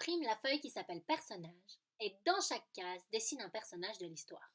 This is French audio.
imprime la feuille qui s'appelle personnage et dans chaque case dessine un personnage de l'histoire.